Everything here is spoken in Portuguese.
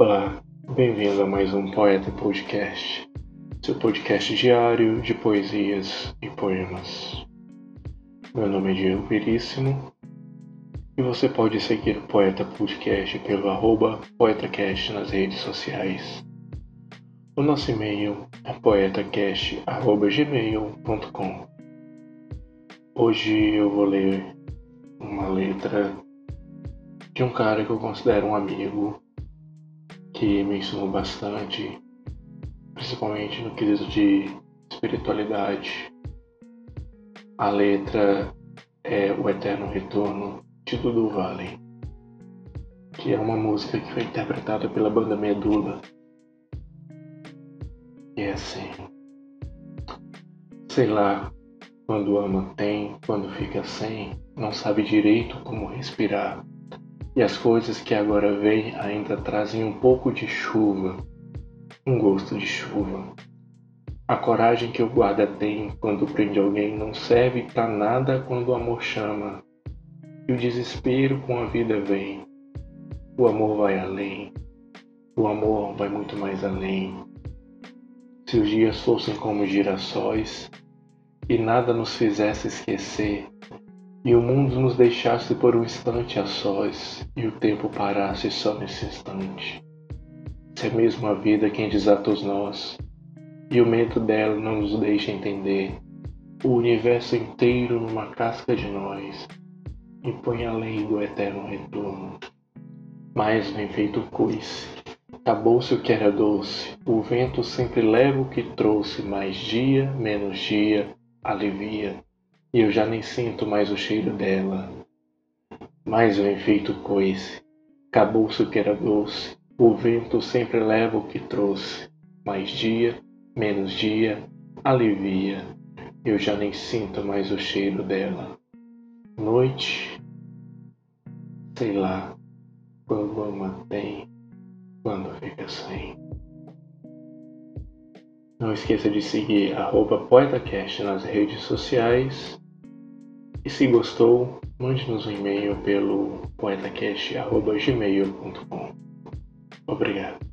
Olá, bem-vindo a mais um Poeta Podcast, seu podcast diário de poesias e poemas. Meu nome é Diego Veríssimo e você pode seguir o Poeta Podcast pelo arroba PoetaCast nas redes sociais. O nosso e-mail é poetacast.gmail.com Hoje eu vou ler uma letra de um cara que eu considero um amigo que me ensinou bastante, principalmente no quesito de espiritualidade. A letra é O Eterno Retorno de Dudu Valley, que é uma música que foi interpretada pela banda Medula. E é assim. Sei lá, quando ama tem, quando fica sem, não sabe direito como respirar. E as coisas que agora vêm ainda trazem um pouco de chuva, um gosto de chuva. A coragem que o guarda tem quando prende alguém não serve para nada quando o amor chama. E o desespero com a vida vem. O amor vai além. O amor vai muito mais além. Se os dias fossem como girassóis e nada nos fizesse esquecer e o mundo nos deixasse por um instante a sós, e o tempo parasse só nesse instante. Se é mesmo a vida quem desata os nós, e o medo dela não nos deixa entender o universo inteiro numa casca de nós, e põe a lei do eterno retorno. Mas vem feito coice, acabou-se o que era doce, o vento sempre leva o que trouxe, mais dia, menos dia, alivia e eu já nem sinto mais o cheiro dela. Mais um efeito coice, acabou-se o que era doce, o vento sempre leva o que trouxe, mais dia, menos dia, alivia, eu já nem sinto mais o cheiro dela. Noite, sei lá, quando ama tem, quando fica sem. Não esqueça de seguir PoetaCast nas redes sociais e se gostou, mande-nos um e-mail pelo poetacast.gmail.com. Obrigado.